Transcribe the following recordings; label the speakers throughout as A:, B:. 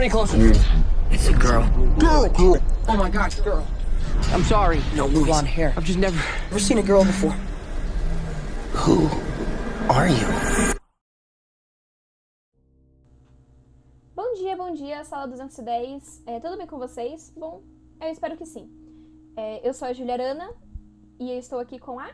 A: any closer. It's a girl.
B: Girl, girl.
A: Oh my gosh, girl. I'm sorry.
B: No, Louis.
A: Blonde hair. I've just never.
B: Never seen a girl before. Who are you?
C: Bom dia, bom dia, sala 210. É, tudo bem com vocês? Bom, eu espero que sim. É, eu sou a Julia Arana e eu estou aqui com a.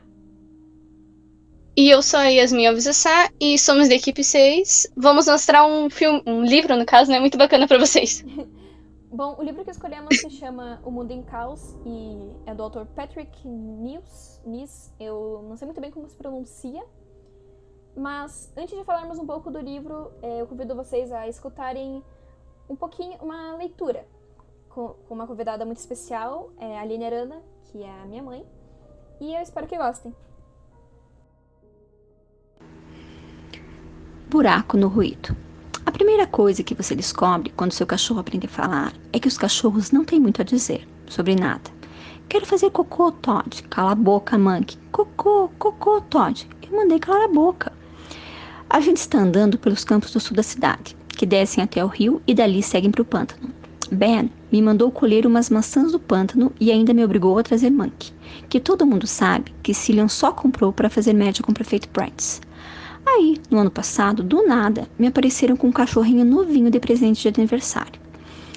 D: E eu sou a Yasmin Alvisassá e somos da equipe 6. Vamos mostrar um filme, um livro, no caso, né? Muito bacana pra vocês.
C: Bom, o livro que escolhemos se chama O Mundo em Caos e é do autor Patrick News. Nis, eu não sei muito bem como se pronuncia. Mas antes de falarmos um pouco do livro, é, eu convido vocês a escutarem um pouquinho, uma leitura com, com uma convidada muito especial, é a Aline Arana, que é a minha mãe. E eu espero que gostem.
E: Buraco no ruído. A primeira coisa que você descobre quando seu cachorro aprende a falar é que os cachorros não têm muito a dizer sobre nada. Quero fazer cocô, Todd. Cala a boca, Monkey. Cocô, cocô, Todd. Eu mandei calar a boca. A gente está andando pelos campos do sul da cidade, que descem até o rio e dali seguem para o pântano. Ben me mandou colher umas maçãs do pântano e ainda me obrigou a trazer Monkey, que todo mundo sabe que Cillian só comprou para fazer média com o prefeito Prentice. Aí, no ano passado, do nada, me apareceram com um cachorrinho novinho de presente de aniversário.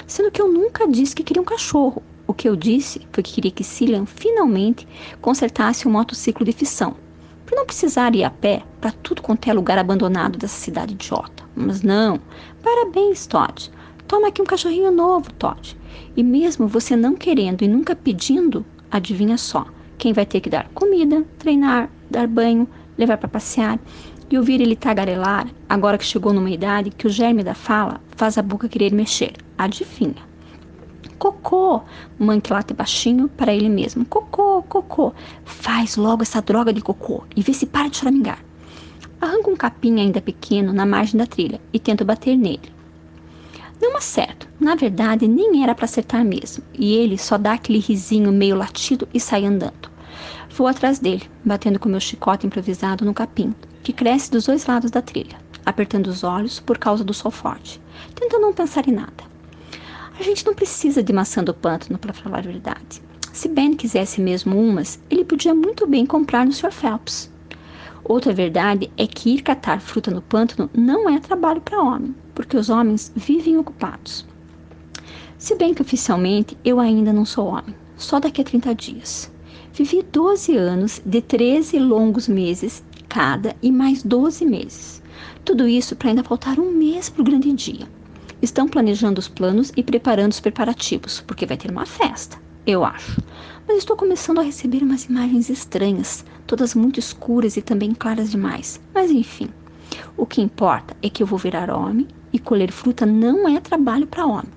E: Sendo que eu nunca disse que queria um cachorro. O que eu disse foi que queria que Cillian finalmente consertasse um motociclo de fissão, para não precisar ir a pé para tudo quanto é lugar abandonado dessa cidade idiota. Mas não. Parabéns, Todd. Toma aqui um cachorrinho novo, Todd. E mesmo você não querendo e nunca pedindo, adivinha só, quem vai ter que dar comida, treinar, dar banho, levar para passear e ouvir ele tagarelar, agora que chegou numa idade que o germe da fala faz a boca querer mexer. Adivinha? Cocô! Manque late baixinho para ele mesmo. Cocô, cocô. Faz logo essa droga de cocô e vê se para de choramingar. Arranca um capim ainda pequeno na margem da trilha e tento bater nele. Não acerto. Na verdade, nem era para acertar mesmo. E ele só dá aquele risinho meio latido e sai andando. Vou atrás dele, batendo com meu chicote improvisado no capim, que cresce dos dois lados da trilha, apertando os olhos por causa do sol forte, tentando não pensar em nada. A gente não precisa de maçã do pântano, para falar a verdade. Se Ben quisesse mesmo umas, ele podia muito bem comprar no Sr. Phelps. Outra verdade é que ir catar fruta no pântano não é trabalho para homem, porque os homens vivem ocupados. Se bem que oficialmente eu ainda não sou homem, só daqui a 30 dias. Vivi 12 anos de 13 longos meses cada e mais 12 meses. Tudo isso para ainda faltar um mês para o grande dia. Estão planejando os planos e preparando os preparativos, porque vai ter uma festa, eu acho. Mas estou começando a receber umas imagens estranhas, todas muito escuras e também claras demais. Mas enfim, o que importa é que eu vou virar homem e colher fruta não é trabalho para homem,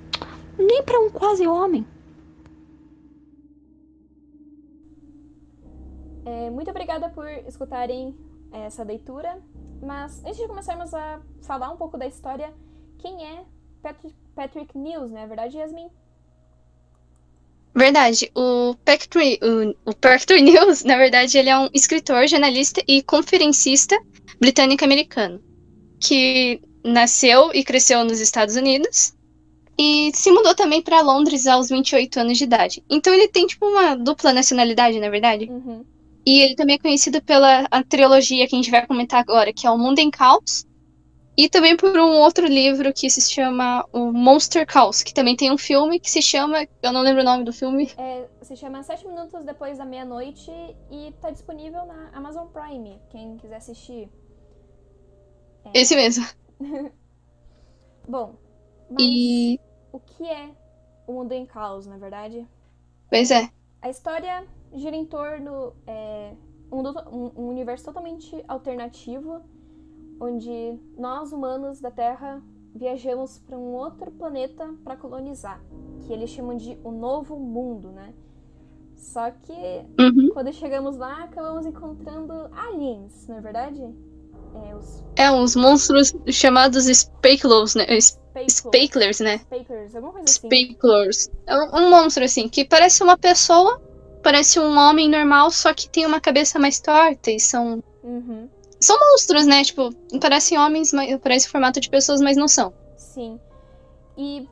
E: nem para um quase homem.
C: É, muito obrigada por escutarem essa leitura. Mas antes de começarmos a falar um pouco da história, quem é Patrick, Patrick News, não é verdade, Yasmin?
D: Verdade. O Patrick, o, o Patrick News, na verdade, ele é um escritor, jornalista e conferencista britânico-americano que nasceu e cresceu nos Estados Unidos e se mudou também para Londres aos 28 anos de idade. Então ele tem tipo uma dupla nacionalidade, na verdade.
C: Uhum.
D: E ele também é conhecido pela trilogia que a gente vai comentar agora, que é o Mundo em Caos. E também por um outro livro que se chama o Monster Caos, que também tem um filme que se chama. Eu não lembro o nome do filme.
C: É, se chama Sete Minutos Depois da Meia-Noite e tá disponível na Amazon Prime, quem quiser assistir.
D: É... Esse mesmo.
C: Bom, mas
D: e...
C: o que é o Mundo em Caos, na verdade?
D: Pois é.
C: A história gira em torno é, um, um, universo totalmente alternativo, onde nós humanos da Terra viajamos para um outro planeta para colonizar, que eles chamam de o Novo Mundo, né? Só que
D: uhum.
C: quando chegamos lá, acabamos encontrando aliens, não é verdade?
D: É, os... é uns monstros chamados Spakelos, né? Spaklers, né?
C: Spaklers, alguma coisa assim.
D: Spaklers. É um monstro, assim, que parece uma pessoa, parece um homem normal, só que tem uma cabeça mais torta e são.
C: Uhum.
D: São monstros, né? Tipo, parecem homens, mas parecem formato de pessoas, mas não são.
C: Sim. E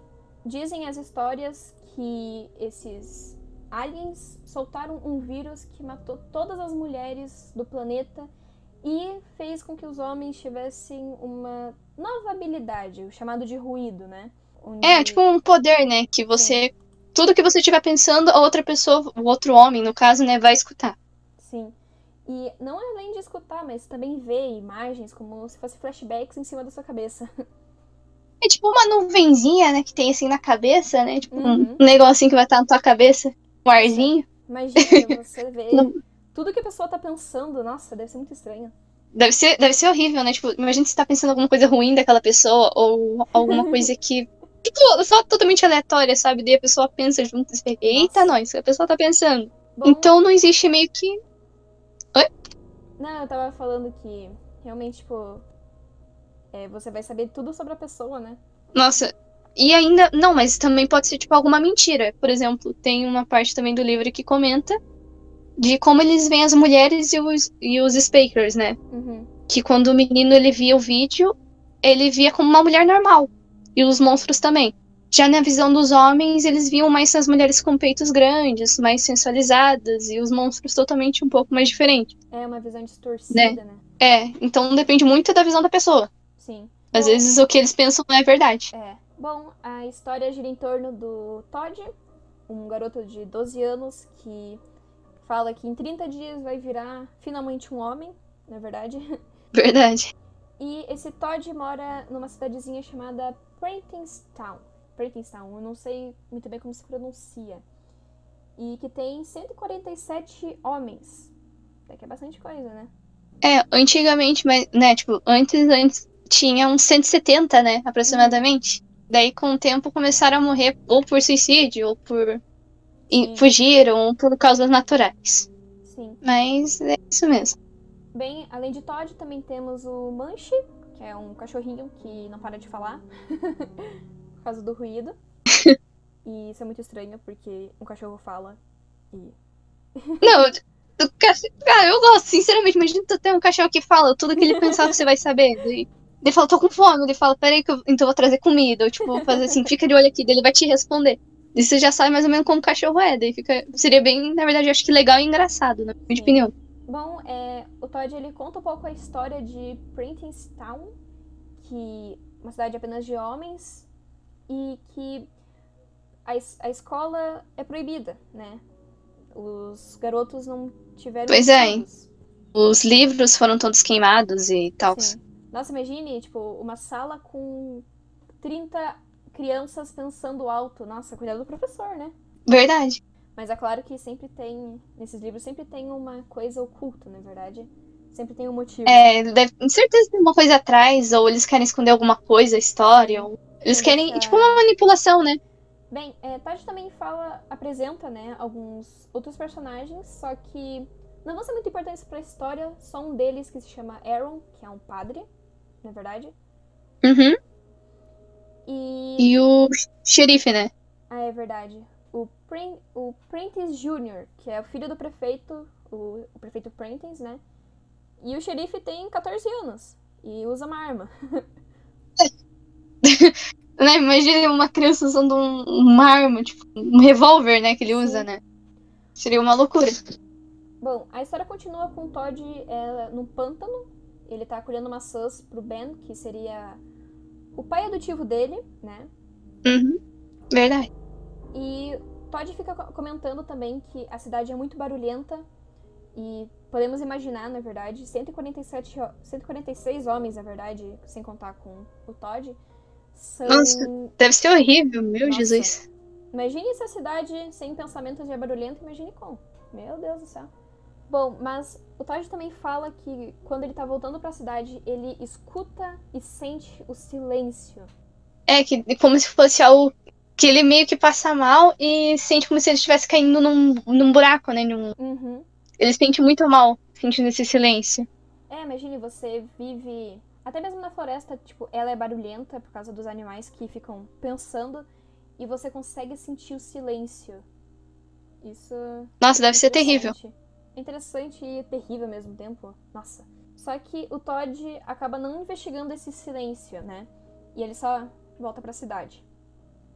C: dizem as histórias que esses aliens soltaram um vírus que matou todas as mulheres do planeta e fez com que os homens tivessem uma nova habilidade, o chamado de ruído, né? Onde-
D: É, tipo um poder, né? Que você. Tudo que você estiver pensando, a outra pessoa, o outro homem, no caso, né, vai escutar.
C: Sim. E não além de escutar, mas também ver imagens como se fosse flashbacks em cima da sua cabeça.
D: É tipo uma nuvenzinha, né, que tem assim na cabeça, né? Tipo
C: Uhum.
D: um negocinho que vai estar na tua cabeça, um arzinho.
C: Imagina você
D: Não.
C: tudo que a pessoa tá pensando. Nossa, deve ser muito estranho.
D: Deve ser, deve ser horrível, né? Tipo, imagina se tá pensando alguma coisa ruim daquela pessoa, ou alguma coisa que. Tipo, só totalmente aleatória, sabe? Daí a pessoa pensa junto e fica, eita, nós, a pessoa tá pensando.
C: Bom,
D: Então não existe meio que.
C: Não, eu tava falando que realmente, tipo. é, você vai saber tudo sobre a pessoa, né?
D: Nossa. E ainda. Não, mas também pode ser, tipo, alguma mentira. Por exemplo, tem uma parte também do livro que comenta de como eles veem as mulheres e os, e os speakers, né?
C: Uhum.
D: Que quando o menino ele via o vídeo, ele via como uma mulher normal. E os monstros também. Já na visão dos homens, eles viam mais as mulheres com peitos grandes, mais sensualizadas, e os monstros totalmente um pouco mais diferentes.
C: É uma visão distorcida, né?
D: É, então depende muito da visão da pessoa.
C: Sim.
D: Às
C: Bom,
D: vezes o que eles pensam não é verdade.
C: É. Bom, a história gira em torno do Todd, um garoto de 12 anos que fala que em 30 dias vai virar finalmente um homem, na verdade.
D: Verdade.
C: E esse Todd mora numa cidadezinha chamada Prentingstown. Prentingstown, eu não sei muito bem como se pronuncia. E que tem 147 homens. Até que é bastante coisa, né?
D: É, antigamente, mas, né, tipo, antes, antes tinha uns 170, né, aproximadamente. Daí, com o tempo, começaram a morrer ou por suicídio, ou por.
C: Sim.
D: fugiram, ou por causas naturais.
C: Sim.
D: Mas é isso mesmo.
C: Bem, além de Todd, também temos o Manche, é um cachorrinho que não para de falar por causa do ruído. e isso é muito estranho, porque um cachorro fala e.
D: Não, o ca- cara, eu gosto, sinceramente. Imagina tu ter um cachorro que fala tudo que ele pensar você vai saber. Daí, ele fala, tô com fome. Ele fala, peraí que eu então eu vou trazer comida. Ou tipo, vou fazer assim, fica de olho aqui. Daí ele vai te responder. E você já sabe mais ou menos como o cachorro é. Daí fica. Seria bem, na verdade, eu acho que legal e engraçado, na minha
C: Sim.
D: opinião.
C: Bom, é, o Todd ele conta um pouco a história de Prentingstown, que é uma cidade apenas de homens e que a, a escola é proibida, né? Os garotos não tiveram
D: Pois é. Os livros foram todos queimados e tal.
C: Nossa, imagine, tipo, uma sala com 30 crianças pensando alto. Nossa, cuidado do professor, né?
D: Verdade.
C: Mas é claro que sempre tem, nesses livros, sempre tem uma coisa oculta, na verdade. Sempre tem um motivo.
D: É, deve, com certeza tem uma coisa atrás, ou eles querem esconder alguma coisa, a história, ou eles
C: Sim,
D: querem,
C: é.
D: tipo, uma manipulação, né?
C: Bem, é, Todd também fala, apresenta, né, alguns outros personagens, só que não vão ser muito importantes pra história, só um deles que se chama Aaron, que é um padre, na verdade.
D: Uhum.
C: E.
D: E o xerife, né?
C: Ah, é verdade. O, Prin o Prentice Jr., que é o filho do prefeito, o, o prefeito Prentice, né? E o xerife tem 14 anos e usa uma arma.
D: né? Imagina uma criança usando um, uma arma, tipo, um revólver, né? Que ele usa, né? Seria uma loucura.
C: Bom, a história continua com o Todd é, num pântano. Ele tá colhendo maçãs pro Ben, que seria o pai adotivo dele, né?
D: Uhum. Verdade.
C: E Todd fica co- comentando também que a cidade é muito barulhenta e podemos imaginar, na verdade, 147, ho- 146 homens, na verdade, sem contar com o Todd, são...
D: Nossa. Deve ser horrível, meu
C: Nossa.
D: Jesus.
C: Imagine se a cidade sem pensamentos já é barulhenta, imagine como. Meu Deus do céu. Bom, mas o Todd também fala que quando ele tá voltando pra cidade, ele escuta e sente o silêncio.
D: É, que como se fosse algo que ele meio que passa mal e sente como se ele estivesse caindo num, num buraco, né? Num-
C: Uhum.
D: Ele sente muito mal sentindo esse silêncio.
C: É, imagine, você vive. Até mesmo na floresta, tipo, ela é barulhenta por causa dos animais que ficam pensando e você consegue sentir o silêncio. Isso.
D: Nossa, deve
C: é
D: ser terrível.
C: interessante. É interessante e terrível ao mesmo tempo. Nossa. Só que o Todd acaba não investigando esse silêncio, né? E ele só volta pra cidade.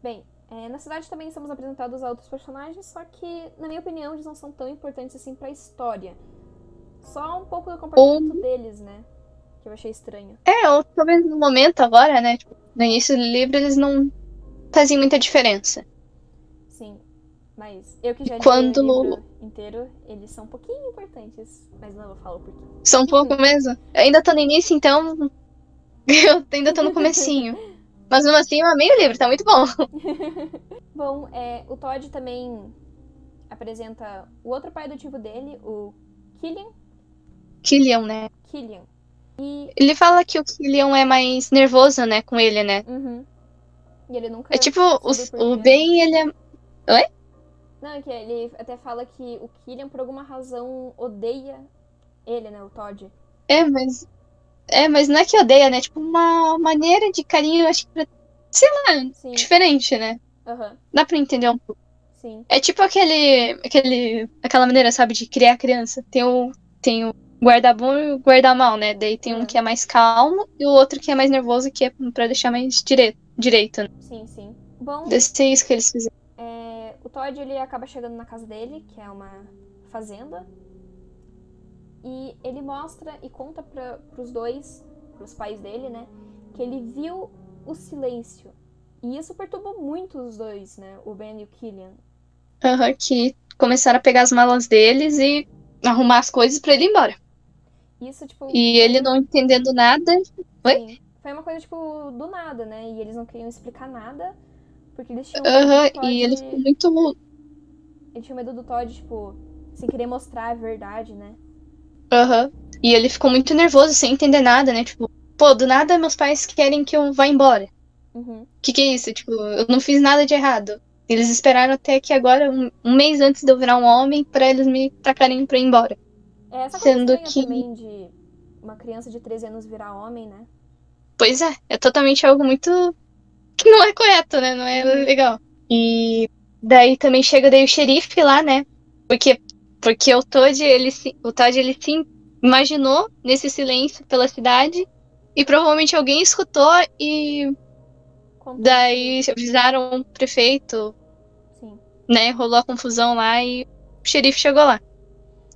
C: Bem, é, na cidade também somos apresentados a outros personagens, só que, na minha opinião, eles não são tão importantes assim pra história. Só um pouco do comportamento deles, né? Que eu achei estranho.
D: É, ou talvez no momento agora, né? Tipo, no início do livro eles não fazem muita diferença.
C: Sim. Mas eu que já li
D: Quando-
C: o livro inteiro, eles são um pouquinho importantes. Mas não vou falar o porquê.
D: São um pouco mesmo. Eu ainda tô no início, então. Eu ainda tô no comecinho. Mas mesmo assim eu amei o livro, tá muito bom.
C: Bom, é, o Todd também apresenta o outro pai adotivo dele, o Killian.
D: Killian, né?
C: Killian. E.
D: Ele fala que o Killian é mais nervoso, né, com ele, né?
C: Uhum. E ele nunca.
D: É tipo, o, o
C: quê.
D: Ben, ele é.
C: Não, é que ele até fala que o Killian, por alguma razão, odeia ele, né? O Todd.
D: É, mas. É, mas não é que odeia, né? Tipo, uma maneira de carinho, acho que pra. Sei lá,
C: Sim.
D: diferente, né?
C: Aham.
D: Dá pra entender um pouco.
C: Sim.
D: É tipo aquele. aquele aquela maneira, sabe, de criar criança. Tem o. Tem o guarda bom e o guarda mal, né? Daí tem um
C: Uhum.
D: que é mais calmo e o outro que é mais nervoso, que é pra deixar mais direito, direito né?
C: Sim, sim. Bom,
D: Deve ser isso que eles fizeram.
C: é, o Todd ele acaba chegando na casa dele, que é uma fazenda. E ele mostra e conta para os dois, pros pais dele, né? Que ele viu o silêncio. E isso perturbou muito os dois, né? O Ben e o Killian.
D: Aham, que começaram a pegar as malas deles e arrumar as coisas pra ele ir embora.
C: Isso, tipo.
D: E ele não entendendo nada. Oi?
C: Sim. Foi uma coisa, tipo, do nada, né? E eles não queriam explicar nada. Porque eles tinham
D: Aham,
C: Todd-
D: e ele ficou muito.
C: Ele tinha medo do Todd, tipo, sem querer mostrar a verdade, né?
D: Aham. E ele ficou muito nervoso, sem entender nada, né? Tipo, pô, do nada meus pais querem que eu vá embora.
C: Uhum.
D: que que é isso? Tipo, eu não fiz nada de errado. Eles esperaram até que agora, um, um mês antes de eu virar um homem, pra eles me tacarem pra ir embora.
C: É essa
D: Sendo que-
C: também de uma criança de 13 anos virar homem, né?
D: Pois é, é totalmente algo muito. que não é correto, né? Não é legal. E daí também chega daí o xerife lá, né? Porque, porque o Todd, ele se, o Todd, ele se imaginou nesse silêncio pela cidade e provavelmente alguém escutou e
C: Conta-
D: daí avisaram o prefeito,
C: Sim,
D: né? Rolou a confusão lá e o xerife chegou lá,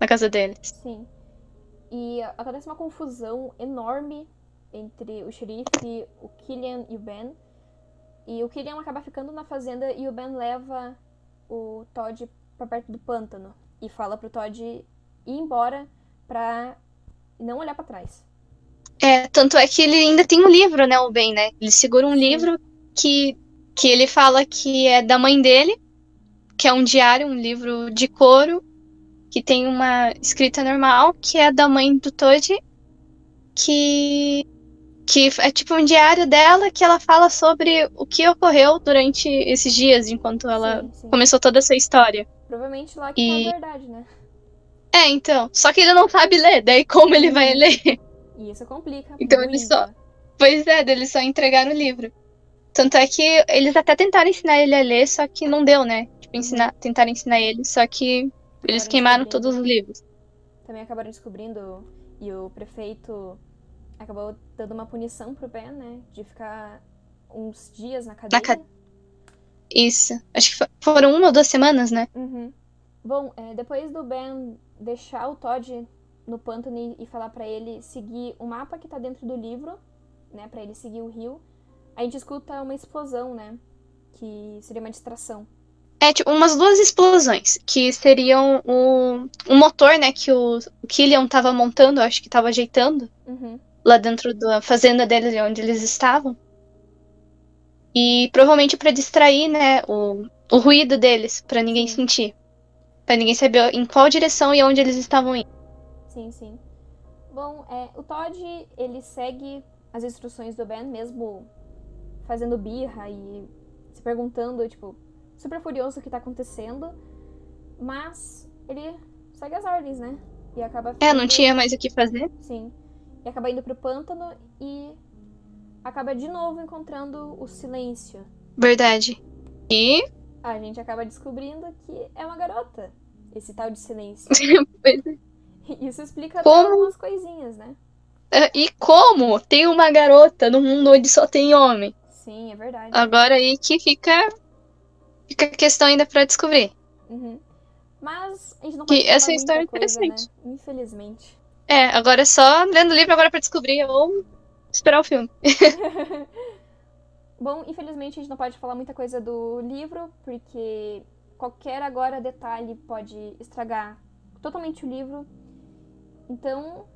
D: na casa deles.
C: sim. E acontece uma confusão enorme entre o xerife, o Killian e o Ben. E o Killian acaba ficando na fazenda e o Ben leva o Todd pra perto do pântano. E fala pro Todd ir embora pra não olhar pra trás.
D: É, tanto é que ele ainda tem um livro, né, o Ben, né? Ele segura um livro que, que ele fala que é da mãe dele, que é um diário, um livro de couro, que tem uma escrita normal, que é da mãe do Todd, que, que é tipo um diário dela que ela fala sobre o que ocorreu durante esses dias, enquanto ela
C: Sim, sim.
D: começou toda essa história.
C: Provavelmente lá que
D: E-
C: tá a verdade, né?
D: É, então. Só que ele não sabe ler, daí como ele vai ler?
C: E isso complica.
D: Então ele
C: muito.
D: só- Pois é, eles só entregaram o livro. Tanto é que eles até tentaram ensinar ele a ler, só que não deu, né? Tipo, ensinar, tentaram ensinar ele, só que eles
C: Acabaram
D: queimaram todos os livros.
C: também acabaram descobrindo e o prefeito acabou dando uma punição pro Ben, né? De ficar uns dias na cadeia.
D: ca- Isso. Acho que fo- foram uma ou duas semanas, né?
C: Uhum. Bom, é, depois do Ben deixar o Todd no pântano e- falar pra ele seguir o mapa que tá dentro do livro, né? Pra ele seguir o rio, a gente escuta uma explosão, né? Que seria uma distração.
D: É, tipo, umas duas explosões, que seriam o, o motor, né, que o, o Killian tava montando, acho que tava ajeitando,
C: Uhum.
D: lá dentro da fazenda deles, onde eles estavam. E provavelmente pra distrair, né, o, o ruído deles, pra ninguém sentir. Pra ninguém saber em qual direção e onde eles estavam indo.
C: Sim, sim. Bom, é, o Todd, ele segue as instruções do Ben, mesmo fazendo birra e se perguntando, tipo, super furioso o que tá acontecendo. Mas ele segue as ordens, né? E acaba
D: É, não
C: ficando-
D: tinha mais o que fazer.
C: Sim. E acaba indo pro pântano e acaba de novo encontrando o silêncio.
D: Verdade. E.
C: A gente acaba descobrindo que é uma garota, esse tal de silêncio. Isso explica
D: Como?
C: algumas coisinhas, né?
D: e como tem uma garota no mundo onde só tem homem?
C: Sim, é verdade.
D: Agora aí que fica, fica a questão ainda pra descobrir.
C: Uhum. Mas a gente não
D: Que
C: pode falar
D: essa história é
C: muita coisa,
D: interessante.
C: né? Infelizmente.
D: É, agora é só lendo o livro agora pra descobrir ou esperar o filme.
C: Bom, infelizmente a gente não pode falar muita coisa do livro, porque qualquer agora detalhe pode estragar totalmente o livro. Então,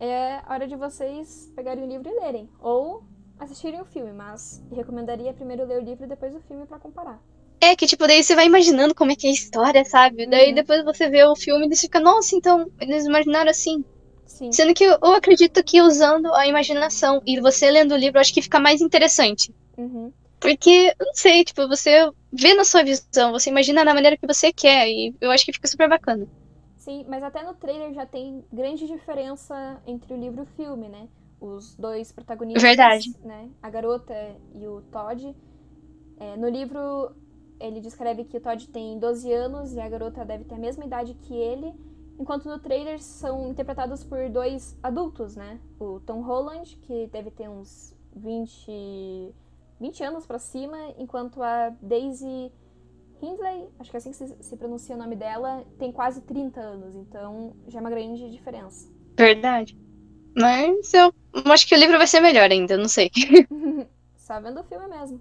C: é hora de vocês pegarem o livro e lerem. Ou assistirem o filme, mas recomendaria primeiro ler o livro e depois o filme pra comparar.
D: É, que tipo, daí você vai imaginando como é que é a história, sabe? Daí
C: Uhum.
D: depois você vê o filme e você fica, nossa, então eles imaginaram assim.
C: Sim.
D: Sendo que eu, acredito que usando a imaginação e você lendo o livro, eu acho que fica mais interessante.
C: Uhum.
D: Porque, não sei, tipo, você vê na sua visão, você imagina da maneira que você quer, e eu acho que fica super bacana.
C: Sim, mas até no trailer já tem grande diferença entre o livro e o filme, né? Os dois protagonistas,
D: Verdade.
C: né? A garota e o Todd. É, no livro, ele descreve que o Todd tem 12 anos e a garota deve ter a mesma idade que ele, enquanto no trailer são interpretados por dois adultos, né? O Tom Holland, que deve ter uns 20, 20 anos pra cima, enquanto a Daisy Hindley, acho que é assim que se, se pronuncia o nome dela, tem quase 30 anos, então já é uma grande diferença.
D: Verdade. Mas eu acho que o livro vai ser melhor ainda, não sei.
C: Só vendo o filme mesmo.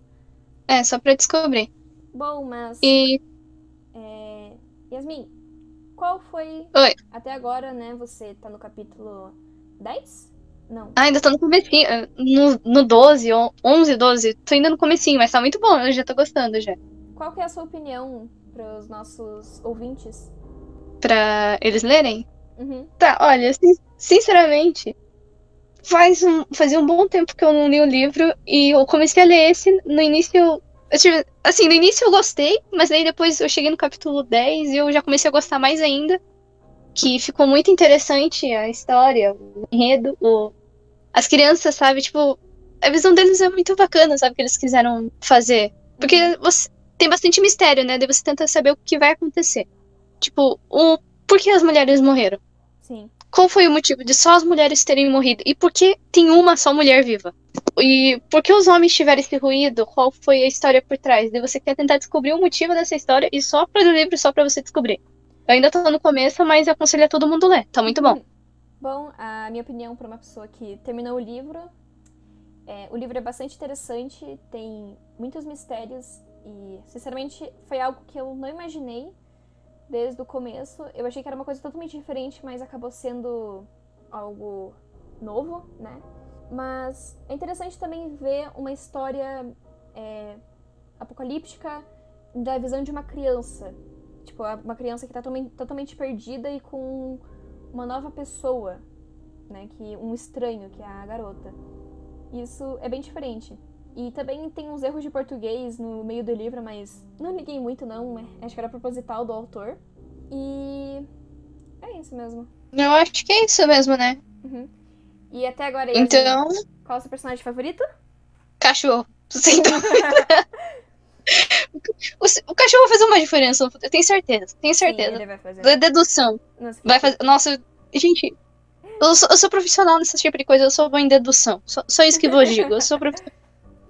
D: É, só pra descobrir.
C: Bom, mas.
D: E
C: é, Yasmin, qual foi.
D: Oi.
C: Até agora, né? Você tá no capítulo 10? Não.
D: ah, ainda tô no comecinho, eh, no, no 12, ou 11, 12, tô ainda no comecinho, mas tá muito bom, eu já tô gostando já.
C: Qual que é a sua opinião para os nossos ouvintes?
D: Pra eles lerem?
C: Uhum.
D: Tá, olha, sin- sinceramente, faz um, fazia um bom tempo que eu não li o livro e eu comecei a ler esse no início. Eu tive, assim, no início eu gostei, mas aí depois eu cheguei no capítulo 10 e eu já comecei a gostar mais ainda. Que ficou muito interessante a história, o enredo, o, as crianças, sabe? Tipo, a visão deles é muito bacana, sabe? Que eles quiseram fazer. Porque você tem bastante mistério, né? Daí você tenta saber o que vai acontecer. Tipo, o por que as mulheres morreram?
C: Sim.
D: Qual foi o motivo de só as mulheres terem morrido? E por que tem uma só mulher viva? E por que os homens tiveram esse ruído? Qual foi a história por trás? E você quer tentar descobrir o motivo dessa história e só para o livro, só para você descobrir. Eu ainda tô no começo, mas aconselho a todo mundo ler. Tá muito bom.
C: Bom, a minha opinião para uma pessoa que terminou o livro. É, o livro é bastante interessante, tem muitos mistérios e, sinceramente, foi algo que eu não imaginei desde o começo. Eu achei que era uma coisa totalmente diferente, mas acabou sendo algo novo, né? Mas é interessante também ver uma história é, apocalíptica da visão de uma criança. Tipo, uma criança que tá totalmente, perdida e com uma nova pessoa, né? Que um estranho, que é a garota. Isso é bem diferente. E também tem uns erros de português no meio do livro, mas não liguei muito não, é- acho que era proposital do autor. E é isso mesmo.
D: Eu acho que é isso mesmo, né?
C: Uhum. E até agora, Yasmin,
D: Então,
C: qual é o seu personagem favorito?
D: cachorro. Sem dúvida. O, cachorro vai fazer uma diferença, eu tenho certeza. Tenho
C: Sim,
D: certeza.
C: ele vai fazer.
D: Dedução.
C: Nossa,
D: Vai fazer. Nossa, gente. Eu sou, eu sou profissional nesse tipo de coisa, eu sou boa em dedução. Só, só isso que eu digo. Eu sou profissional.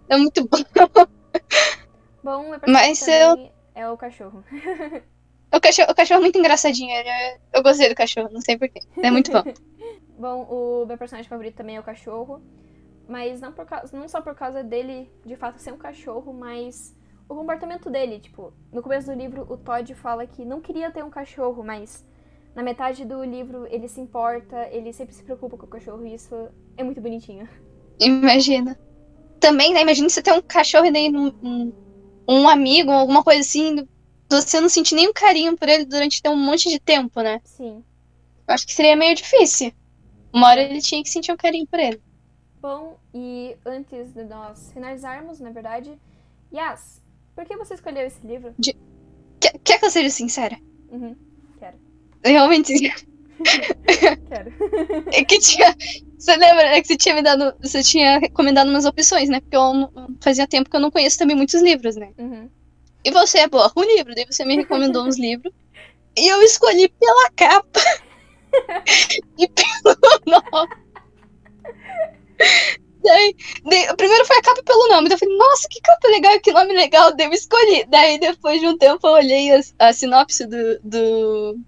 D: É muito bom.
C: Bom, meu
D: Mas
C: personagem também é o cachorro.
D: O cachorro, o cachorro é muito engraçadinho. é- Eu gostei do cachorro, não sei porquê. É muito bom.
C: Bom, o meu personagem favorito também é o cachorro. Mas não, por causa, não só por causa dele, de fato, ser um cachorro, mas o comportamento dele. Tipo, no começo do livro, o Todd fala que não queria ter um cachorro, mas na metade do livro ele se importa, ele sempre se preocupa com o cachorro e isso é muito bonitinho.
D: Imagina. Também, né? Imagina você ter um cachorro e daí um, um, amigo, alguma coisa assim. Você não sentir nenhum carinho por ele durante um monte de tempo, né?
C: Sim.
D: Eu acho que seria meio difícil. Uma hora ele tinha que sentir um carinho por ele.
C: Bom, e antes de nós finalizarmos, na verdade, Yas, por que você escolheu esse livro?
D: Quer, quer que eu seja sincera?
C: Uhum, quero.
D: Realmente.
C: Quero.
D: É que tinha. Você lembra né, que você tinha me dado. Você tinha recomendado umas opções, né? Porque eu fazia tempo que eu não conheço também muitos livros, né?
C: Uhum.
D: E você é boa com livro, daí você me recomendou uns livros. E eu escolhi pela capa. e pelo nome. Daí, daí, primeiro foi a capa pelo nome. Daí eu falei, nossa, que capa legal, que nome legal. Daí eu escolhi. Daí depois de um tempo eu olhei a, a sinopse do, do,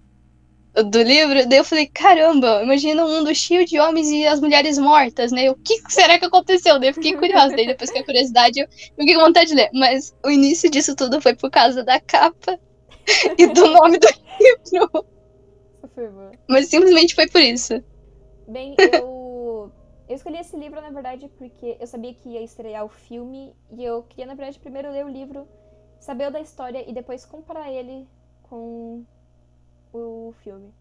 D: do livro. Daí eu falei, caramba, imagina um mundo cheio de homens e as mulheres mortas, né? O que será que aconteceu? Daí eu fiquei curiosa. Daí depois que a curiosidade eu fiquei com vontade de ler. Mas o início disso tudo foi por causa da capa e do nome do livro. Mas simplesmente foi por isso.
C: Bem, eu. Eu escolhi esse livro, na verdade, porque eu sabia que ia estrear o filme e eu queria, na verdade, primeiro ler o livro, saber o da história e depois comparar ele com o filme.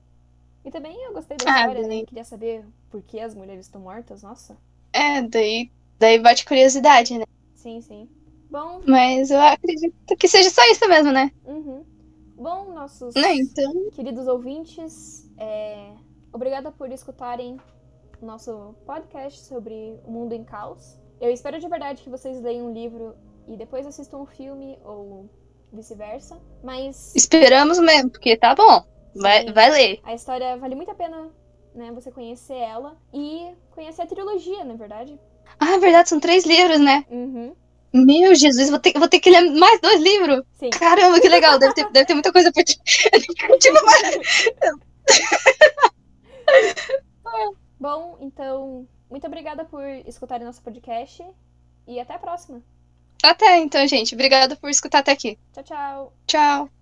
C: E também eu gostei da
D: Ah,
C: história, né?
D: bem.
C: Queria saber por que as mulheres estão mortas, nossa.
D: É, daí, daí bate curiosidade, né?
C: Sim, sim. Bom,
D: Mas eu acredito que seja só isso mesmo, né?
C: uhum. Bom, nossos
D: Né, então.
C: queridos ouvintes, é, obrigada por escutarem o nosso podcast sobre o mundo em caos. Eu espero de verdade que vocês leiam um livro e depois assistam um filme ou vice-versa. Mas
D: Esperamos mesmo, porque tá bom. Vai, vai ler.
C: a história vale muito a pena, né? Você conhecer ela e conhecer a trilogia, na verdade.
D: Ah, é verdade, são três livros, né?
C: Uhum.
D: Meu Jesus, vou ter, vou ter que ler mais dois livros.
C: Sim.
D: Caramba, que legal. Deve ter, deve ter muita coisa pra ti. tipo,
C: Bom, então, muito obrigada por escutarem nosso podcast e até a próxima.
D: até então, gente. Obrigada por escutar até aqui.
C: Tchau, tchau.
D: Tchau.